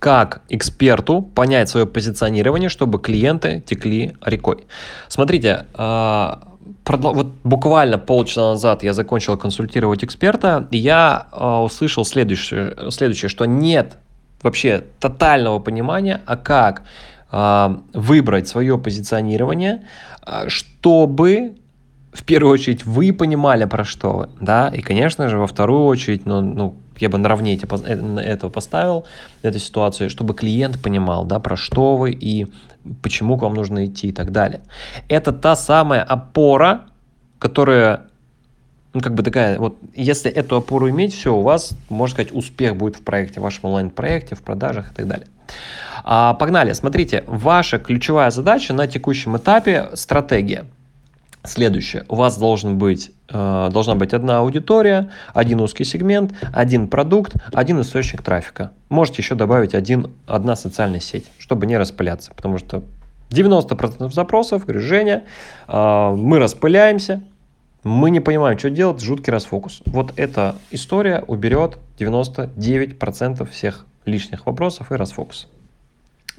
как эксперту понять свое позиционирование, чтобы клиенты текли рекой. Смотрите, а, вот буквально полчаса назад я закончил консультировать эксперта, и я а, услышал следующее, следующее, что нет вообще тотального понимания, а как а, выбрать свое позиционирование, чтобы в первую очередь вы понимали, про что вы, да, и, конечно же, во вторую очередь, ну, ну я бы наравне эти, э, этого поставил, эту ситуацию, чтобы клиент понимал, да, про что вы и почему к вам нужно идти и так далее. Это та самая опора, которая, ну, как бы такая, вот, если эту опору иметь, все, у вас, можно сказать, успех будет в проекте, в вашем онлайн-проекте, в продажах и так далее. А, погнали, смотрите, ваша ключевая задача на текущем этапе – стратегия – Следующее. У вас должен быть, должна быть одна аудитория, один узкий сегмент, один продукт, один источник трафика. Можете еще добавить один, одна социальная сеть, чтобы не распыляться. Потому что 90% запросов, говорю, Женя, э, мы распыляемся, мы не понимаем, что делать, жуткий расфокус. Вот эта история уберет 99% всех лишних вопросов и расфокуса.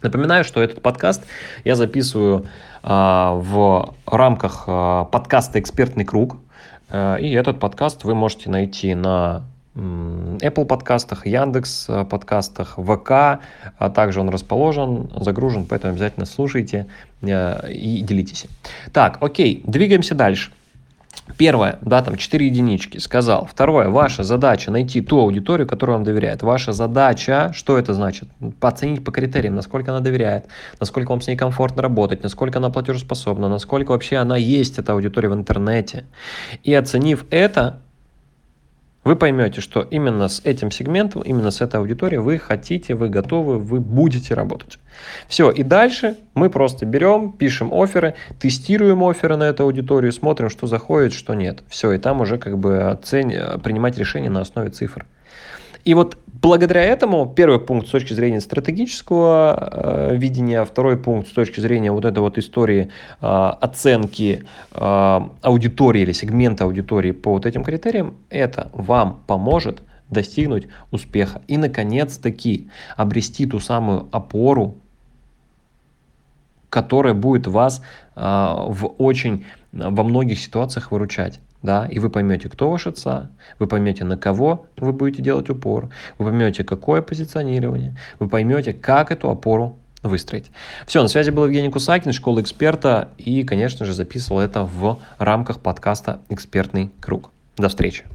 Напоминаю, что этот подкаст я записываю а, в рамках а, подкаста «Экспертный круг». А, и этот подкаст вы можете найти на Apple подкастах, Яндекс подкастах, ВК, а также он расположен, загружен, поэтому обязательно слушайте и делитесь. Так, окей, двигаемся дальше. Первое, да, там 4 единички, сказал. Второе, ваша задача найти ту аудиторию, которую вам доверяет. Ваша задача, что это значит? Оценить по критериям, насколько она доверяет, насколько вам с ней комфортно работать, насколько она платежеспособна, насколько вообще она есть, эта аудитория в интернете. И оценив это, вы поймете, что именно с этим сегментом, именно с этой аудиторией вы хотите, вы готовы, вы будете работать. Все, и дальше мы просто берем, пишем оферы, тестируем оферы на эту аудиторию, смотрим, что заходит, что нет. Все, и там уже как бы оцень... принимать решения на основе цифр. И вот благодаря этому первый пункт с точки зрения стратегического э, видения, второй пункт с точки зрения вот этой вот истории э, оценки э, аудитории или сегмента аудитории по вот этим критериям, это вам поможет достигнуть успеха и, наконец-таки, обрести ту самую опору, которая будет вас э, в очень во многих ситуациях выручать да, и вы поймете, кто ваш отца, вы поймете, на кого вы будете делать упор, вы поймете, какое позиционирование, вы поймете, как эту опору выстроить. Все, на связи был Евгений Кусакин, школа эксперта, и, конечно же, записывал это в рамках подкаста «Экспертный круг». До встречи.